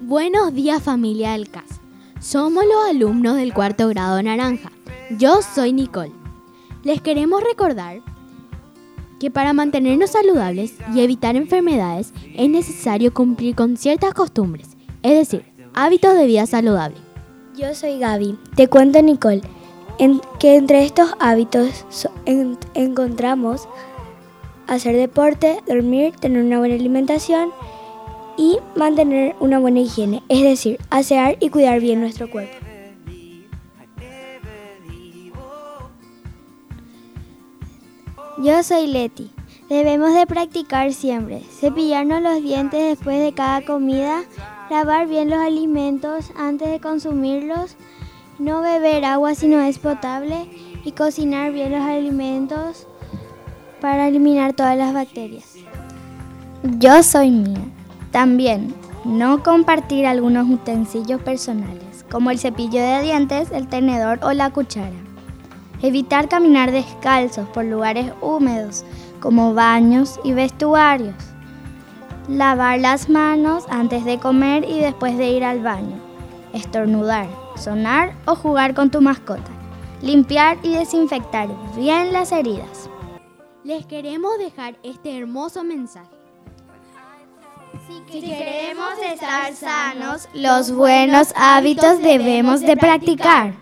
Buenos días familia del CAS. Somos los alumnos del cuarto grado Naranja. Yo soy Nicole. Les queremos recordar que para mantenernos saludables y evitar enfermedades es necesario cumplir con ciertas costumbres, es decir, hábitos de vida saludable. Yo soy Gaby. Te cuento Nicole que entre estos hábitos encontramos hacer deporte, dormir, tener una buena alimentación y mantener una buena higiene, es decir, asear y cuidar bien nuestro cuerpo. Yo soy Leti. Debemos de practicar siempre, cepillarnos los dientes después de cada comida, lavar bien los alimentos antes de consumirlos, no beber agua si no es potable y cocinar bien los alimentos para eliminar todas las bacterias. Yo soy Mía. También, no compartir algunos utensilios personales, como el cepillo de dientes, el tenedor o la cuchara. Evitar caminar descalzos por lugares húmedos, como baños y vestuarios. Lavar las manos antes de comer y después de ir al baño. Estornudar, sonar o jugar con tu mascota. Limpiar y desinfectar bien las heridas. Les queremos dejar este hermoso mensaje. Si queremos estar sanos, los buenos hábitos debemos de practicar.